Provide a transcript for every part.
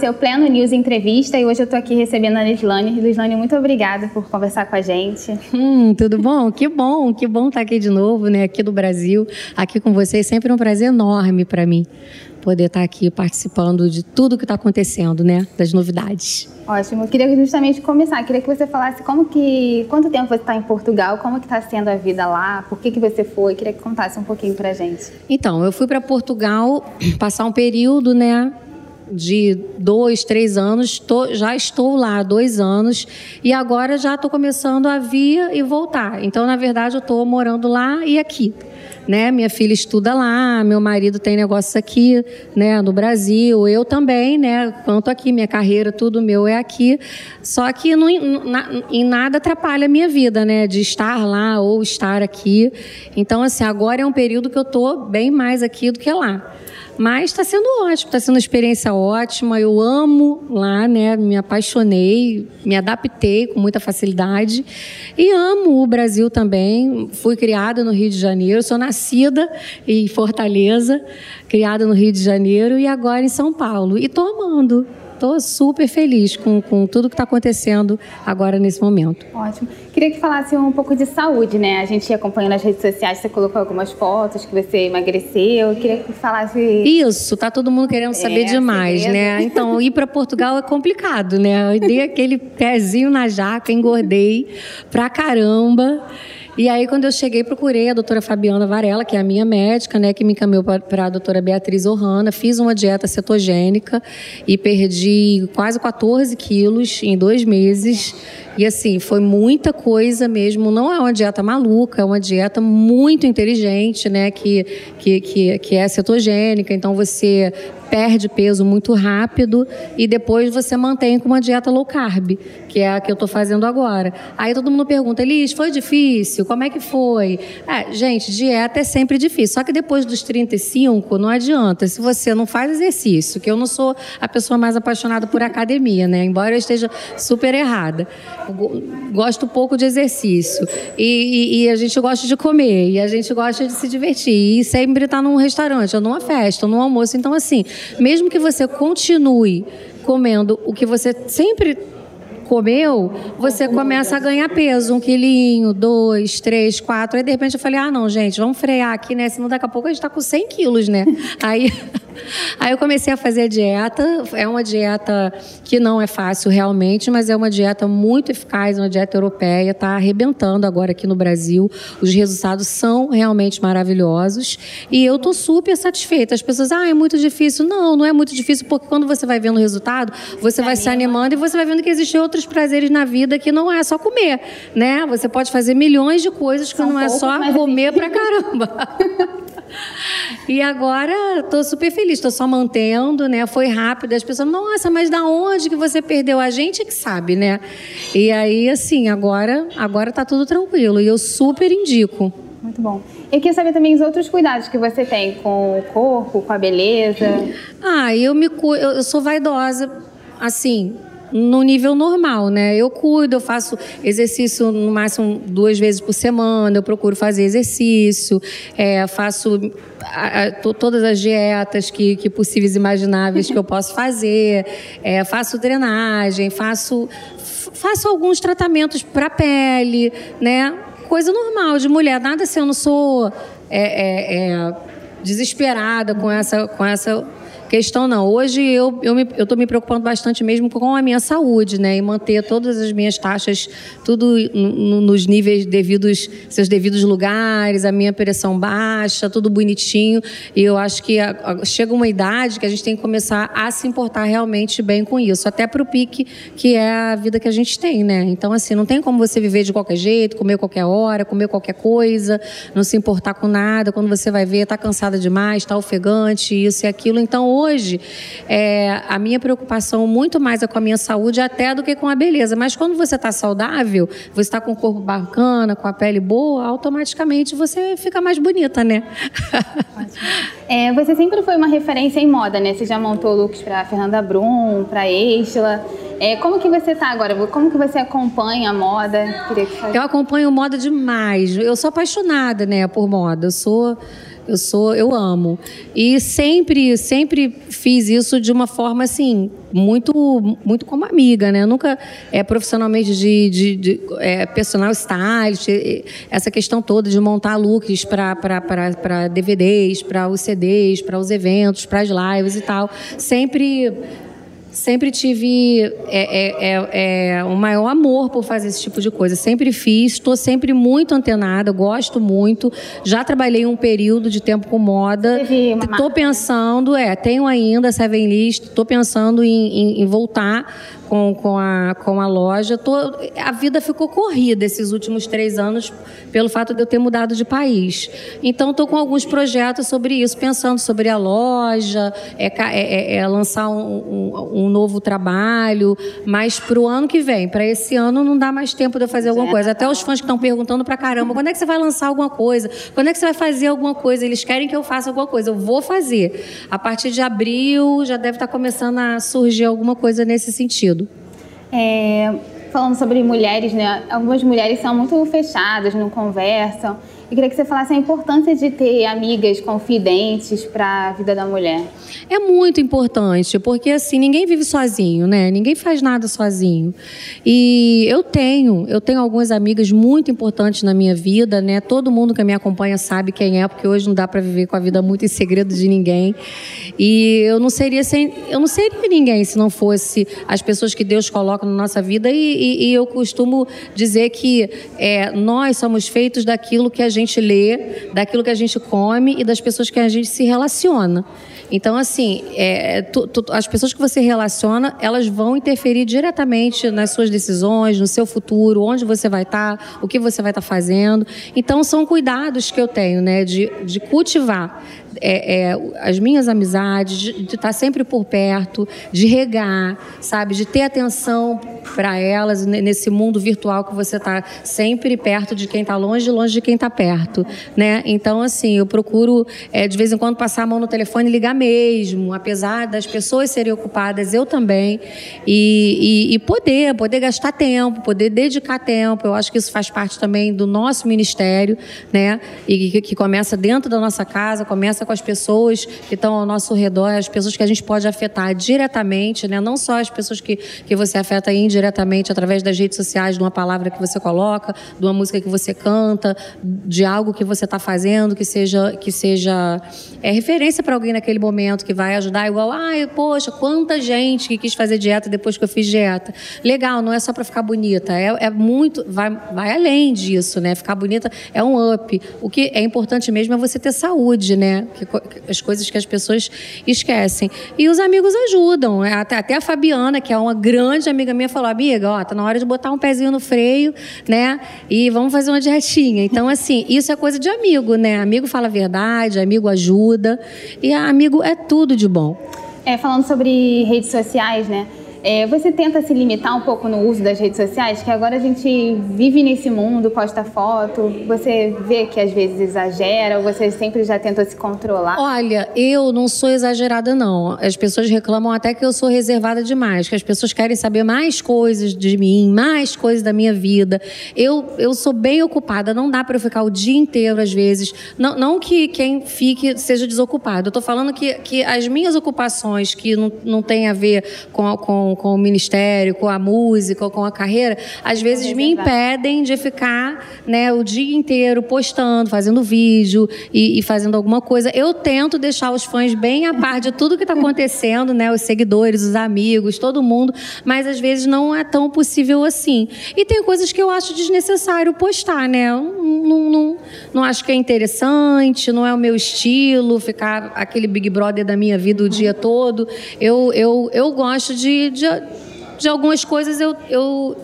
esse é o Pleno News Entrevista e hoje eu estou aqui recebendo a Lislane. Lislane, muito obrigada por conversar com a gente. Hum, tudo bom? Que bom, que bom estar aqui de novo, né? Aqui do Brasil, aqui com vocês. Sempre um prazer enorme para mim poder estar aqui participando de tudo que está acontecendo, né? Das novidades. Ótimo. Eu queria justamente começar. Eu queria que você falasse como que, quanto tempo você está em Portugal, como que está sendo a vida lá, por que que você foi? Eu queria que contasse um pouquinho para gente. Então, eu fui para Portugal passar um período, né? De dois, três anos, tô, já estou lá há dois anos e agora já estou começando a vir e voltar. Então, na verdade, eu estou morando lá e aqui né? Minha filha estuda lá, meu marido tem negócios aqui, né, no Brasil, eu também, né? Quanto aqui, minha carreira, tudo meu é aqui. Só que não, na, em nada atrapalha a minha vida, né? De estar lá ou estar aqui. Então, assim, agora é um período que eu estou bem mais aqui do que lá. Mas está sendo ótimo, está sendo uma experiência ótima. Eu amo lá, né? Me apaixonei, me adaptei com muita facilidade. E amo o Brasil também. Fui criada no Rio de Janeiro, sou nascida em Fortaleza, criada no Rio de Janeiro e agora em São Paulo. E estou amando. Estou super feliz com, com tudo que está acontecendo agora nesse momento. Ótimo. Queria que falasse um pouco de saúde, né? A gente acompanha nas redes sociais, você colocou algumas fotos que você emagreceu. Queria que falasse. Isso, tá todo mundo querendo saber é, demais, né? Então, ir para Portugal é complicado, né? Eu dei aquele pezinho na jaca, engordei pra caramba. E aí, quando eu cheguei, procurei a doutora Fabiana Varela, que é a minha médica, né, que me encaminhou para a doutora Beatriz Ohana. Fiz uma dieta cetogênica e perdi quase 14 quilos em dois meses. E assim, foi muita coisa mesmo. Não é uma dieta maluca, é uma dieta muito inteligente, né? Que, que, que, que é cetogênica. Então você perde peso muito rápido e depois você mantém com uma dieta low carb, que é a que eu estou fazendo agora. Aí todo mundo pergunta, Elis, foi difícil? Como é que foi? É, gente, dieta é sempre difícil. Só que depois dos 35, não adianta. Se você não faz exercício, que eu não sou a pessoa mais apaixonada por academia, né? Embora eu esteja super errada. Gosto pouco de exercício. E, e, e a gente gosta de comer, e a gente gosta de se divertir. E sempre estar tá num restaurante, ou numa festa, ou num almoço. Então, assim, mesmo que você continue comendo o que você sempre comeu, você começa a ganhar peso, um quilinho, dois, três, quatro. Aí de repente eu falei, ah, não, gente, vamos frear aqui, né? Senão daqui a pouco a gente está com 100 quilos, né? Aí, aí eu comecei a fazer a dieta. É uma dieta que não é fácil realmente, mas é uma dieta muito eficaz, uma dieta europeia, está arrebentando agora aqui no Brasil. Os resultados são realmente maravilhosos e eu tô super satisfeita. As pessoas, ah, é muito difícil. Não, não é muito difícil, porque quando você vai vendo o resultado, você vai se animando e você vai vendo que existem outros outros prazeres na vida que não é só comer, né? Você pode fazer milhões de coisas que São não é só comer pra caramba. E agora estou super feliz, estou só mantendo, né? Foi rápido. As pessoas, nossa, mas da onde que você perdeu? A gente que sabe, né? E aí, assim, agora, agora tá tudo tranquilo. E eu super indico. Muito bom. Eu queria saber também os outros cuidados que você tem com o corpo, com a beleza. Ah, eu me eu, eu sou vaidosa, assim, no nível normal, né? Eu cuido, eu faço exercício no máximo duas vezes por semana, eu procuro fazer exercício, é, faço a, a, todas as dietas que, que possíveis imagináveis que eu posso fazer, é, faço drenagem, faço, faço alguns tratamentos para pele, né? Coisa normal de mulher, nada assim, eu não sou é, é, é desesperada com essa, com essa questão não. Hoje eu eu me, estou me preocupando bastante mesmo com a minha saúde, né, e manter todas as minhas taxas tudo nos níveis devidos, seus devidos lugares, a minha pressão baixa, tudo bonitinho. E eu acho que a, a, chega uma idade que a gente tem que começar a se importar realmente bem com isso, até para o pique que é a vida que a gente tem, né? Então assim, não tem como você viver de qualquer jeito, comer qualquer hora, comer qualquer coisa, não se importar com nada. Quando você vai ver, está cansada demais, está ofegante, isso e aquilo. Então hoje, é, a minha preocupação muito mais é com a minha saúde até do que com a beleza. Mas quando você está saudável, você está com o corpo bacana, com a pele boa, automaticamente você fica mais bonita, né? É, você sempre foi uma referência em moda, né? Você já montou looks para Fernanda Brum, para Estela. É, como que você está agora? Como que você acompanha a moda? Eu acompanho moda demais. Eu sou apaixonada, né, por moda. Eu sou Eu sou, eu amo. E sempre, sempre fiz isso de uma forma assim, muito, muito como amiga, né? Eu nunca é profissionalmente de, de, de é, personal stylist, essa questão toda de montar looks para DVDs, para os CDs, para os eventos, para as lives e tal. Sempre Sempre tive é, é, é, é, o maior amor por fazer esse tipo de coisa. Sempre fiz, estou sempre muito antenada, gosto muito. Já trabalhei um período de tempo com moda. Estou pensando, é, tenho ainda Seven List, estou pensando em, em, em voltar com, com, a, com a loja. Tô, a vida ficou corrida esses últimos três anos pelo fato de eu ter mudado de país. Então, estou com alguns projetos sobre isso, pensando sobre a loja, é, é, é, é lançar um, um, um, novo trabalho, mas para o ano que vem, para esse ano, não dá mais tempo de eu fazer alguma coisa. Até os fãs que estão perguntando para caramba, quando é que você vai lançar alguma coisa? Quando é que você vai fazer alguma coisa? Eles querem que eu faça alguma coisa. Eu vou fazer. A partir de abril já deve estar tá começando a surgir alguma coisa nesse sentido. É, falando sobre mulheres, né? Algumas mulheres são muito fechadas, não conversam. Eu queria que você falasse a importância de ter amigas confidentes para a vida da mulher. É muito importante, porque assim, ninguém vive sozinho, né? Ninguém faz nada sozinho. E eu tenho, eu tenho algumas amigas muito importantes na minha vida, né? Todo mundo que me acompanha sabe quem é, porque hoje não dá para viver com a vida muito em segredo de ninguém. E eu não seria sem, eu não seria ninguém se não fosse as pessoas que Deus coloca na nossa vida. E, e, e eu costumo dizer que é, nós somos feitos daquilo que a gente gente lê, daquilo que a gente come e das pessoas que a gente se relaciona. Então, assim, é, tu, tu, as pessoas que você relaciona, elas vão interferir diretamente nas suas decisões, no seu futuro, onde você vai estar, tá, o que você vai estar tá fazendo. Então, são cuidados que eu tenho, né, de, de cultivar é, é, as minhas amizades, de, estar sempre por perto, de regar, sabe, de ter atenção para elas nesse mundo virtual que você está sempre perto de quem está longe, longe de quem está perto, né? Então, assim, eu procuro é, de vez em quando passar a mão no telefone e ligar mesmo, apesar das pessoas serem ocupadas, eu também, e, e, e poder, poder gastar tempo, poder dedicar tempo. Eu acho que isso faz parte também do nosso ministério, né? E que, que começa dentro da nossa casa, começa com as pessoas que estão ao nosso redor, as pessoas que a gente pode afetar diretamente, né? Não só as pessoas que, que você afeta indiretamente através das redes sociais, de uma palavra que você coloca, de uma música que você canta, de algo que você está fazendo que seja que seja é, referência para alguém naquele momento que vai ajudar igual, ai, poxa, quanta gente que quis fazer dieta depois que eu fiz dieta. Legal, não é só para ficar bonita, é, é muito, vai, vai além disso, né? Ficar bonita é um up. O que é importante mesmo é você ter saúde, né? Que, as coisas que as pessoas esquecem. E os amigos ajudam. Né? Até, até a Fabiana, que é uma grande amiga minha, falou: amiga, ó, tá na hora de botar um pezinho no freio, né? E vamos fazer uma dietinha. Então, assim, isso é coisa de amigo, né? Amigo fala a verdade, amigo ajuda. E amigo é tudo de bom. É, falando sobre redes sociais, né? É, você tenta se limitar um pouco no uso das redes sociais, que agora a gente vive nesse mundo, posta foto, você vê que às vezes exagera, ou você sempre já tentou se controlar? Olha, eu não sou exagerada, não. As pessoas reclamam até que eu sou reservada demais, que as pessoas querem saber mais coisas de mim, mais coisas da minha vida. Eu, eu sou bem ocupada, não dá para eu ficar o dia inteiro, às vezes. Não, não que quem fique seja desocupado. Eu estou falando que, que as minhas ocupações, que não, não tem a ver com, com com, o ministério, com a música, com a carreira, às vezes me impedem de ficar né, o dia inteiro postando, fazendo vídeo e, e, fazendo alguma coisa. Eu tento deixar os fãs bem a par de tudo que está acontecendo, né, os seguidores, os amigos, todo mundo, mas às vezes não é tão possível assim. E tem coisas que eu acho desnecessário postar, né? Não, não, não, acho que é interessante, não é o meu estilo ficar aquele Big Brother da minha vida o dia todo. Eu, eu, eu gosto de, de de algumas coisas eu, eu,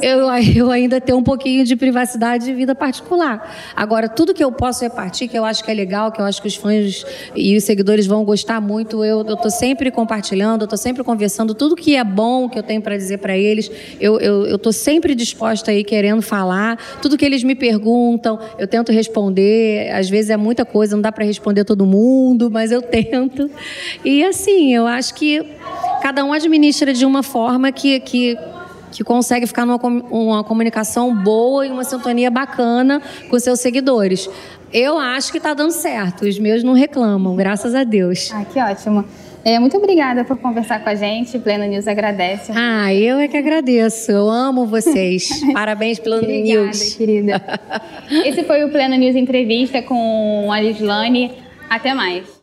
eu, eu ainda tenho um pouquinho de privacidade de vida particular. Agora, tudo que eu posso repartir, que eu acho que é legal, que eu acho que os fãs e os seguidores vão gostar muito, eu estou sempre compartilhando, eu estou sempre conversando. Tudo que é bom que eu tenho para dizer para eles, eu estou sempre disposta aí querendo falar. Tudo que eles me perguntam, eu tento responder. Às vezes é muita coisa, não dá para responder todo mundo, mas eu tento. E assim, eu acho que cada um administra de uma forma que, que que consegue ficar numa uma comunicação boa e uma sintonia bacana com seus seguidores. Eu acho que está dando certo. Os meus não reclamam, graças a Deus. Ah, que ótimo. É, muito obrigada por conversar com a gente. Pleno News agradece. Ah, eu é que agradeço. Eu amo vocês. Parabéns pelo obrigada, News. querida. Esse foi o Pleno News Entrevista com a Lislane. Até mais.